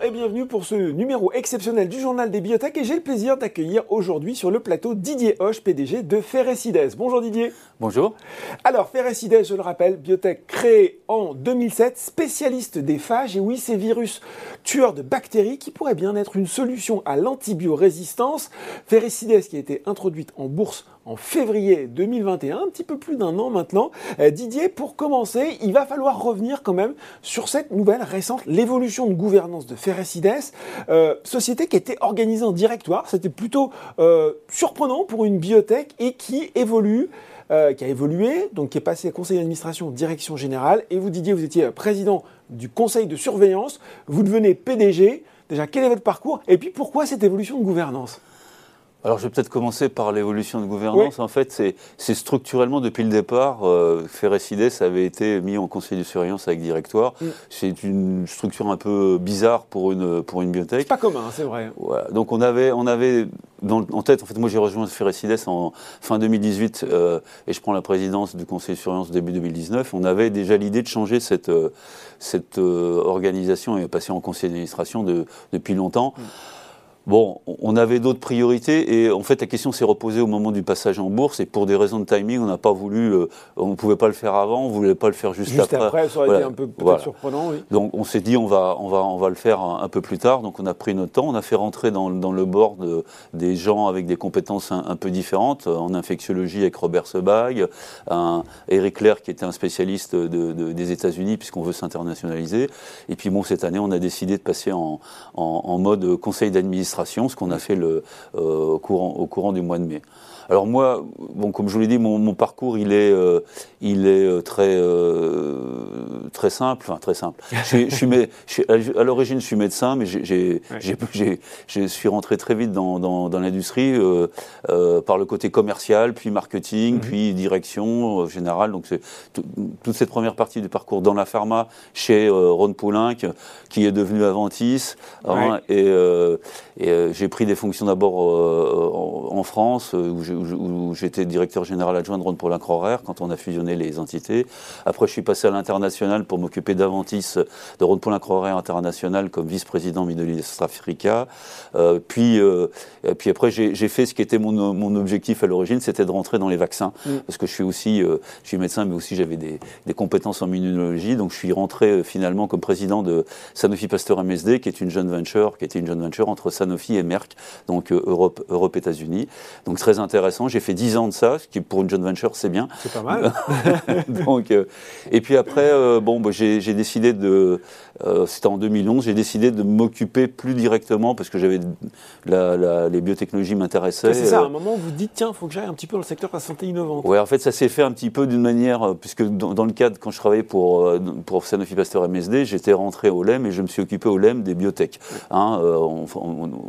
Bonjour et bienvenue pour ce numéro exceptionnel du journal des biotech et j'ai le plaisir d'accueillir aujourd'hui sur le plateau Didier Hoche, PDG de Ferrecides. Bonjour Didier. Bonjour. Alors Ferrecides, je le rappelle, biotech créée en 2007, spécialiste des phages et oui, ces virus tueurs de bactéries qui pourraient bien être une solution à l'antibiorésistance. Ferrecides qui a été introduite en bourse en février 2021, un petit peu plus d'un an maintenant. Euh, Didier, pour commencer, il va falloir revenir quand même sur cette nouvelle récente, l'évolution de gouvernance de Ferrecides, euh, société qui était organisée en directoire. C'était plutôt euh, surprenant pour une biotech et qui évolue. qui a évolué, donc qui est passé conseil d'administration, direction générale, et vous Didier, vous étiez président du conseil de surveillance, vous devenez PDG. Déjà, quel est votre parcours? Et puis pourquoi cette évolution de gouvernance? Alors je vais peut-être commencer par l'évolution de gouvernance. En fait, c'est structurellement depuis le départ, euh, avait été mis en conseil de surveillance avec directoire. Mm. C'est une structure un peu bizarre pour une pour une biotech. C'est pas commun, c'est vrai. Donc on avait on avait dans, en tête. En fait, moi j'ai rejoint Ferrecides en fin 2018 euh, et je prends la présidence du conseil de surveillance début 2019. On avait déjà l'idée de changer cette euh, cette euh, organisation et passer en conseil d'administration de, depuis longtemps. Mm. Bon, on avait d'autres priorités et en fait la question s'est reposée au moment du passage en bourse et pour des raisons de timing, on n'a pas voulu, euh, on ne pouvait pas le faire avant, on ne voulait pas le faire juste, juste après. ça aurait été un peu surprenant, oui. Donc on s'est dit on va, on, va, on va le faire un, peu plus tard, donc on a pris notre temps, on a fait rentrer dans, dans le board des gens avec des compétences un, peu différentes, en infectiologie avec Robert Sebag, un Eric Claire qui était un spécialiste de, des États-Unis puisqu'on veut s'internationaliser, et puis bon cette année on a décidé de passer en, en, en mode conseil d'administration ce qu'on a fait le, euh, au, courant, au courant du mois de mai. Alors moi, bon, comme je vous l'ai dit, mon, parcours, il est, euh, il est euh, très, très simple, enfin très simple. Je, je suis, à l'origine, je suis médecin, mais j'ai, je suis rentré très vite dans, dans, dans l'industrie par le côté commercial, puis marketing, mhm. puis direction générale. Donc c'est toute cette première partie du parcours dans la pharma chez Ron Poulenc, qui est devenu Aventis, hein, et, et j'ai pris des fonctions d'abord en, en, France, où j'étais directeur général adjoint de Ron Paulin Crorer quand on a fusionné les entités. Après, je suis passé à l'international pour m'occuper d'Aventis, de Ron Paulin Crorer International comme vice-président Middle East Africa. Euh, puis, euh, puis après, j'ai fait ce qui était mon, mon objectif à l'origine, c'était de rentrer dans les vaccins. Mm. Parce que je suis aussi, euh, je suis médecin, mais aussi j'avais des, des, compétences en immunologie. Donc, je suis rentré euh, finalement comme président de Sanofi Pasteur MSD, qui est une jeune venture, qui était une jeune venture entre Sanofi et Merck, donc Europe, Europe, États-Unis. Donc, très intéressant j'ai fait 10 ans de ça, ce qui pour une joint venture, c'est bien. C'est pas mal. Donc, euh, et puis après, euh, bon, bah, j'ai décidé de. Euh, c'était en 2011, j'ai décidé de m'occuper plus directement parce que j'avais les biotechnologies m'intéressaient. C'est ça, à un moment, vous dites, tiens, il faut que j'aille un petit peu dans le secteur de la santé innovante. Oui, en fait, ça s'est fait un petit peu d'une manière, puisque dans, le cadre, quand je travaillais pour, pour Sanofi Pasteur MSD, j'étais rentré au LEM et je me suis occupé au LEM des biotech, hein,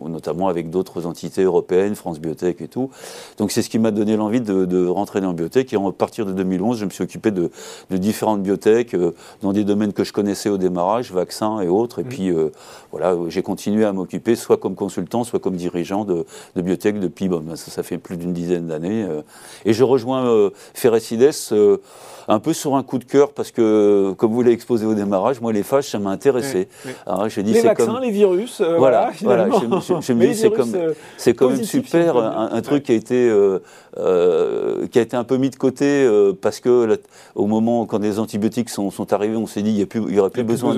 notamment avec d'autres entités européennes, France Biotech et tout. Donc c'est ce qui m'a donné l'envie de, rentrer dans la biotech. Et à partir de 2011, je me suis occupé de, différentes biotech euh, dans des domaines que je connaissais au démarrage, vaccins et autres. Et puis euh, voilà, j'ai continué à m'occuper soit comme consultant, soit comme dirigeant de, biotech depuis, bon, ben, ça, fait plus d'une dizaine d'années. Euh. et je rejoins Ferrecides un peu sur un coup de cœur parce que, comme vous l'avez exposé au démarrage, moi les phages ça m'a intéressé. les vaccins, les virus, voilà. voilà, Je, me dis c'est comme c'est quand même super un, truc qui a été euh, euh, qui a été un peu mis de côté euh, parce que au moment quand les antibiotiques sont, sont arrivés, on s'est dit il n'y aurait plus besoin.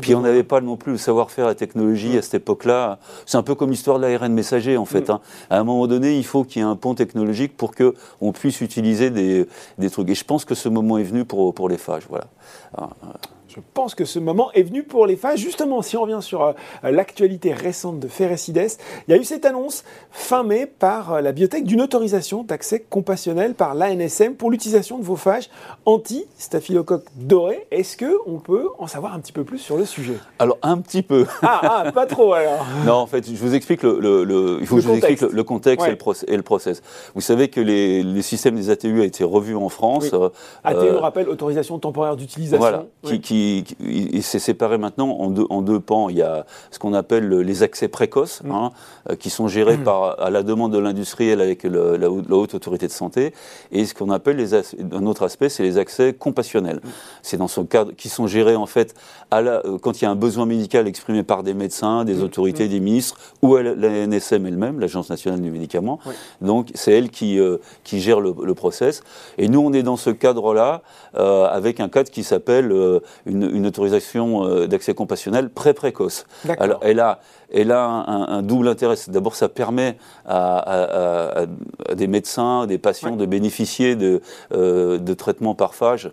Puis on n'avait pas non plus le savoir-faire, la technologie à cette époque-là. C'est un peu comme l'histoire de l'ARN messager en fait. Hein. À un moment donné, il faut qu'il y ait un pont technologique pour que on puisse utiliser des, des trucs. Et je pense que ce moment est venu pour, pour les phages. Voilà. Ah, je pense que ce moment est venu pour les phages. Justement, si on revient sur euh, l'actualité récente de Ferrecides, il y a eu cette annonce fin mai par euh, la biotech d'une autorisation d'accès compassionnel par l'ANSM pour l'utilisation de vos phages anti-staphylocoque doré. Est-ce qu'on peut en savoir un petit peu plus sur le sujet? Alors, un petit peu. Ah, ah, pas trop alors. non, en fait, je vous explique le, il faut que je vous explique le, contexte et, le process, Vous savez que les, systèmes des ATU a été revu en France. Oui. ATU, euh, on rappelle, autorisation temporaire d'utilisation. Voilà, qui qui, il, s'est séparé maintenant en deux, en deux pans. Il y a ce qu'on appelle les accès précoces, mm. hein, euh, qui sont gérés mm. par, à la demande de l'industriel avec la, haute autorité de santé, et ce qu'on appelle les, un autre aspect, c'est les accès compassionnels. Mm. C'est dans ce cadre qui sont gérés en fait à la, euh, quand il y a un besoin médical exprimé par des médecins, des autorités, des ministres ou à la, NSM elle-même, l'Agence nationale du médicament. Donc c'est elle qui, euh, qui gère le, le, process. Et nous, on est dans ce cadre-là avec un cadre qui s'appelle une, autorisation euh, d'accès compassionnel très précoce. Alors, elle a, elle a un, double intérêt. D'abord, ça permet à, des médecins, des patients de bénéficier de, euh, de traitements par phage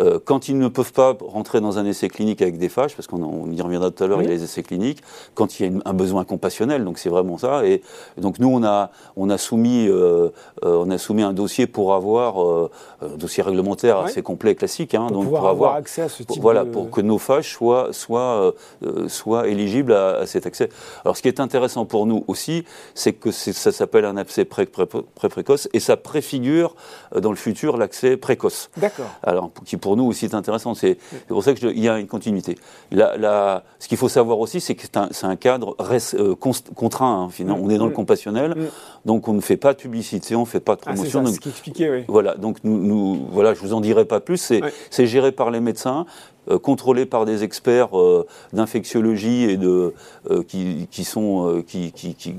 euh, quand ils ne peuvent pas rentrer dans un essai clinique avec des phages, parce qu'on y reviendra tout à l'heure, il y a les essais cliniques, quand il y a un besoin compassionnel, donc c'est vraiment ça. Et, donc nous, on a, on a, soumis, euh, euh, on a soumis un dossier pour avoir, un dossier réglementaire assez complet et classique, hein, pour donc pour avoir accès à ce type Voilà, pour que nos phages soient, soient, soient éligibles à, cet accès. Alors ce qui est intéressant pour nous aussi, c'est que ça s'appelle un accès pré-précoce et ça préfigure dans le futur l'accès précoce. D'accord. Alors, qui pour nous aussi intéressant. C'est pour ça qu'il y a une continuité. ce qu'il faut savoir aussi, c'est que c'est un, cadre euh, contraint. Hein, on est dans le compassionnel, donc on ne fait pas de publicité, on ne fait pas de ah, promotion. c'est ce qui expliquait, oui. Voilà, donc nous, nous, voilà, je vous en dirai pas plus. C'est géré par les médecins. Euh, contrôlé par des experts euh, d'infectiologie et de qui, qui, sont qui qui qui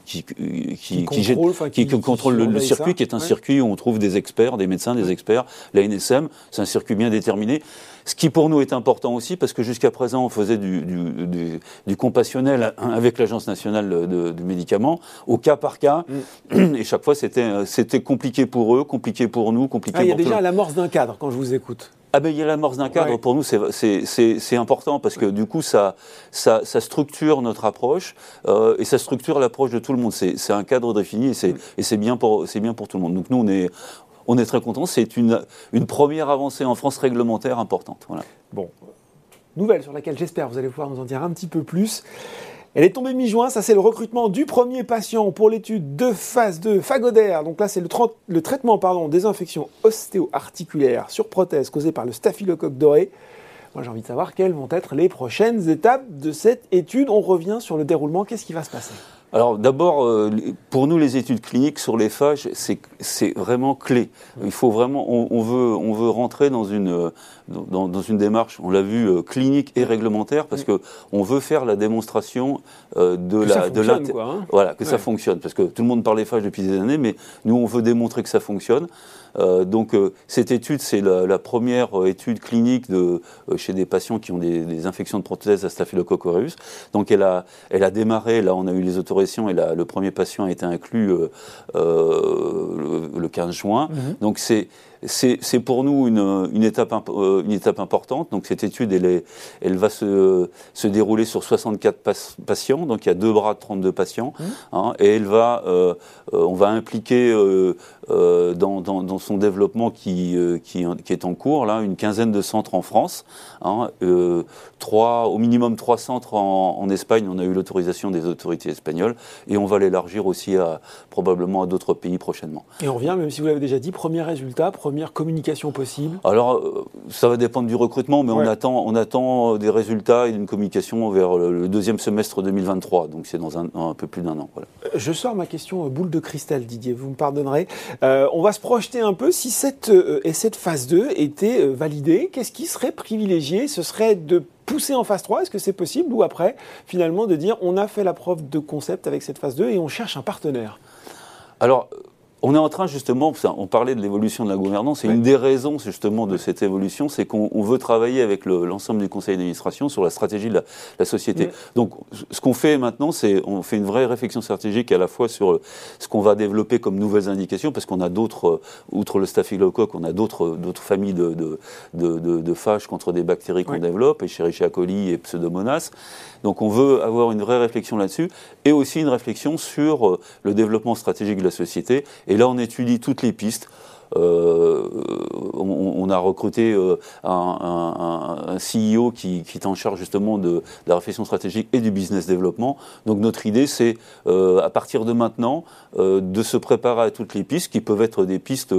qui contrôlent le, circuit qui est un circuit où on trouve des experts, des médecins, des experts. La NSM, c'est un circuit bien déterminé. Ce qui pour nous est important aussi, parce que jusqu'à présent on faisait du, du, du, compassionnel avec l'Agence nationale du médicament, au cas par cas, mm. et chaque fois c'était c'était compliqué pour eux, compliqué pour nous, compliqué ah, pour Il y a déjà l'amorce d'un cadre quand je vous écoute. Ah ben, il y a l'amorce d'un cadre, pour nous c'est important parce que du coup ça, ça, ça structure notre approche euh, et ça structure l'approche de tout le monde. C'est un cadre défini et c'est bien, pour, bien pour tout le monde. Donc nous on est, on est très contents. C'est une, une première avancée en France réglementaire importante. Voilà. Bon, nouvelle sur laquelle j'espère vous allez pouvoir nous en dire un petit peu plus. Elle est tombée mi-juin, ça c'est le recrutement du premier patient pour l'étude de phase 2 Fagodaire. Donc là c'est le, traitement des infections ostéo-articulaires sur prothèse causées par le staphylocoque doré. Moi j'ai envie de savoir quelles vont être les prochaines étapes de cette étude. On revient sur le déroulement, qu'est-ce qui va se passer? Alors d'abord, euh, pour nous, les études cliniques sur les phages, c'est vraiment clé. Il faut vraiment, on, veut, on veut rentrer dans une, dans, dans une démarche, on l'a vu, euh, clinique et réglementaire, parce que on veut faire la démonstration euh, de que la, de hein. voilà, que ça fonctionne, parce que tout le monde parle des phages depuis des années, mais nous, on veut démontrer que ça fonctionne. Euh, donc cette étude, c'est la, première étude clinique de, chez des patients qui ont des, infections de prothèse à Staphylococcus aureus. Donc elle a, elle a démarré, là on a eu les autorisations et le premier patient a été inclus le, 15 juin. Mhm. Donc c'est c'est pour nous une, une, étape, une étape importante. Donc cette étude, elle, est, elle va se, se, dérouler sur 64 patients. Donc il y a deux bras de 32 patients. Mmh. Hein, et elle va, on va impliquer dans, dans, son développement qui, qui, qui, est en cours, là, une quinzaine de centres en France. Hein, trois, au minimum trois centres en, en Espagne. On a eu l'autorisation des autorités espagnoles. Et on va l'élargir aussi à, probablement à d'autres pays prochainement. Et on revient, même si vous l'avez déjà dit, premier résultat, première communication possible Alors, euh, ça va dépendre du recrutement, mais on, attend, on attend des résultats et une communication vers le deuxième semestre 2023. Donc, c'est dans un, un, peu plus d'un an. Voilà. Euh, je sors ma question euh, boule de cristal, Didier, vous me pardonnerez. on va se projeter un peu. Si cette, et cette phase 2 était validée, qu'est-ce qui serait privilégié? Ce serait de pousser en phase 3 Est-ce que c'est possible? Ou après, finalement, de dire on a fait la preuve de concept avec cette phase 2 et on cherche un partenaire? Alors, on est en train justement, on parlait de l'évolution de la gouvernance, et une des raisons justement de cette évolution, c'est qu'on veut travailler avec l'ensemble du conseil d'administration sur la stratégie de la, société. Donc ce qu'on fait maintenant, c'est on fait une vraie réflexion stratégique à la fois sur ce qu'on va développer comme nouvelles indications, parce qu'on a d'autres, euh, outre le staphylocoque, on a d'autres familles de, de, de, de, fâches contre des bactéries qu'on développe, Escherichia coli et Pseudomonas. Donc on veut avoir une vraie réflexion là-dessus, et aussi une réflexion sur euh, le développement stratégique de la société. Et là, on étudie toutes les pistes. On, a recruté un, CEO qui, est en charge justement de, la réflexion stratégique et du business développement. Donc notre idée, c'est à partir de maintenant de se préparer à toutes les pistes qui peuvent être des pistes,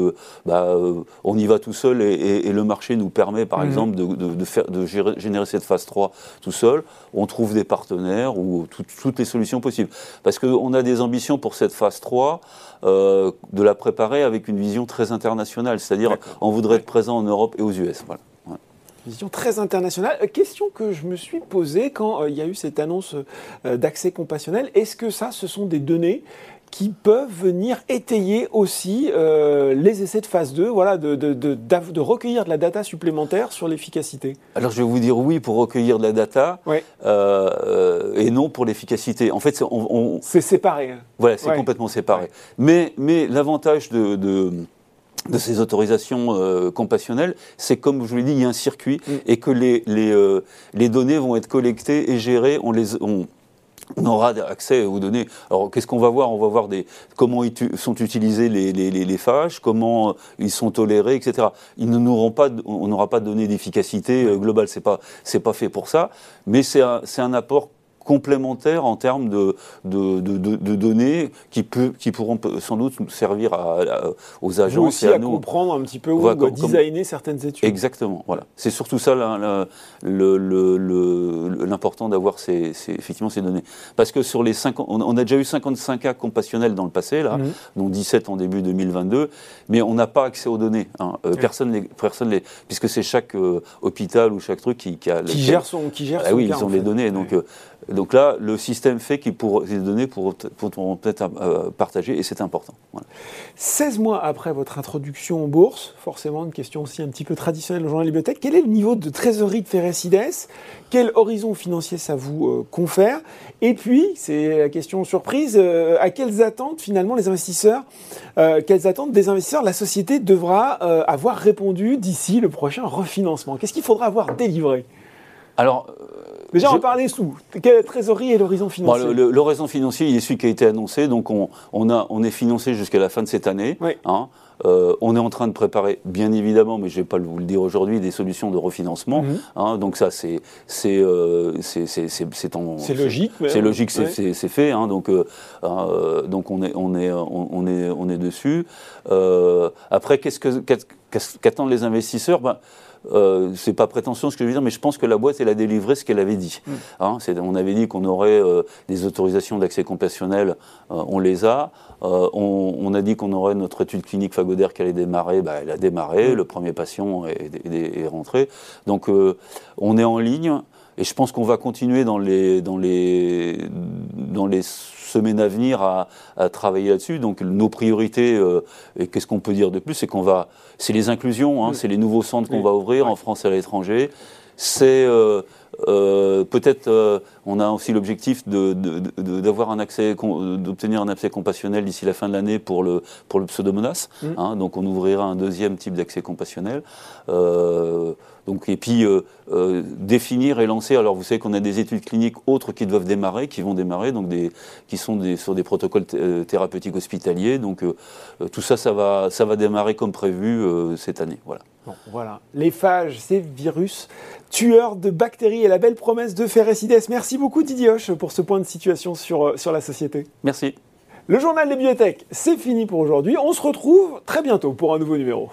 bah, on y va tout seul et, le marché nous permet par mmh. exemple de, faire, de générer cette phase 3 tout seul. On trouve des partenaires ou toutes les solutions possibles. Parce qu'on a des ambitions pour cette phase 3 euh, de la préparer avec une vision très internationale. C'est-à-dire, on voudrait être présent en Europe et aux US. Voilà. Vision très internationale. Euh, question que je me suis posée quand euh, il y a eu cette annonce d'accès compassionnel. Est-ce que ça, ce sont des données qui peuvent venir étayer aussi euh, les essais de phase 2, voilà, de, de, de, de, recueillir de la data supplémentaire sur l'efficacité? Alors je vais vous dire oui pour recueillir de la data euh, et non pour l'efficacité. En fait, on, c'est séparé. Voilà, c'est complètement séparé. Mais, mais l'avantage de, de ces autorisations euh, compassionnelles, c'est comme je vous l'ai dit, il y a un circuit mm. et que les, les, euh, les données vont être collectées et gérées. On les, on, on aura accès aux données. Alors, qu'est-ce qu'on va voir? On va voir des, comment sont utilisés les, les, les, phages, comment ils sont tolérés, etc. Ils n'auront pas, on n'aura pas de données d'efficacité euh, globale. C'est pas, c'est pas fait pour ça, mais c'est un, c'est un apport complémentaires en termes de, de, de, données qui, peut, qui pourront sans doute servir à, aux agences aussi et à, nous. comprendre un petit peu ou à designer certaines études. Exactement, voilà. C'est surtout ça l'important d'avoir ces, effectivement ces données. Parce que sur les 50, on, a déjà eu 55 cas compassionnels dans le passé, là, mhm. dont 17 en début 2022, mais on n'a pas accès aux données. Hein. Euh, personne, les, personne les, puisque c'est chaque euh, hôpital ou chaque truc qui, a... Qui gère son, qui gère ah oui, ils ont les données, donc... Euh, donc là, le système fait qu'ils pourront, ces données pourront, peut-être euh, partager et c'est important. 16 mois après votre introduction en bourse, forcément une question aussi un petit peu traditionnelle au journal Bibliothèque, quel est le niveau de trésorerie de Ferrecides Quel horizon financier ça vous euh, confère? Et puis, c'est la question surprise, euh, à quelles attentes finalement les investisseurs, quelles attentes des investisseurs la société devra avoir répondu d'ici le prochain refinancement? Qu'est-ce qu'il faudra avoir délivré? Alors, Déjà, on parlait sous. Quelle trésorerie et l'horizon financier L'horizon financier, il est celui qui a été annoncé. Donc, on, on, a, on est financé jusqu'à la fin de cette année. Hein. Euh, on est en train de préparer, bien évidemment, mais je ne vais pas vous le dire aujourd'hui, des solutions de refinancement. Mhm. Hein. donc ça, c'est c'est euh, logique. C'est logique, c'est fait. Hein. donc euh, donc on est on est on, est on est dessus. après, qu'est-ce que qu'attendent les investisseurs? Ben, euh, c'est pas prétention ce que je veux dire, mais je pense que la boîte, elle a délivré ce qu'elle avait dit. Mm. Hein, on avait dit qu'on aurait euh, des autorisations d'accès compassionnel, euh, on les a. On, a dit qu'on aurait notre étude clinique Fagoder qui allait démarrer, bah, elle a démarré, mm. le premier patient est, est rentré. Donc on est en ligne. Et je pense qu'on va continuer dans les, dans les, dans les semaines à venir à, travailler là-dessus. Donc nos priorités, euh, et qu'est-ce qu'on peut dire de plus, c'est qu'on va, c'est les inclusions, hein, c'est les nouveaux centres qu'on va ouvrir en France et à l'étranger. C'est euh, euh, peut-être, euh, on a aussi l'objectif d'avoir un accès, d'obtenir un accès compassionnel d'ici la fin de l'année pour le pour le pseudomonas. Mmh. Hein, donc, on ouvrira un deuxième type d'accès compassionnel. Euh, donc, et puis définir et lancer. Alors, vous savez qu'on a des études cliniques autres qui doivent démarrer, qui vont démarrer, donc des, qui sont des, sur des protocoles thérapeutiques hospitaliers. Donc, tout ça, ça va, ça va démarrer comme prévu cette année. Voilà. Bon, voilà. Les phages, ces virus tueurs de bactéries et la belle promesse de Ferrecides. Merci beaucoup Didier Hoche pour ce point de situation sur, euh, sur la société. Merci. Le journal des bibliothèques, c'est fini pour aujourd'hui. On se retrouve très bientôt pour un nouveau numéro.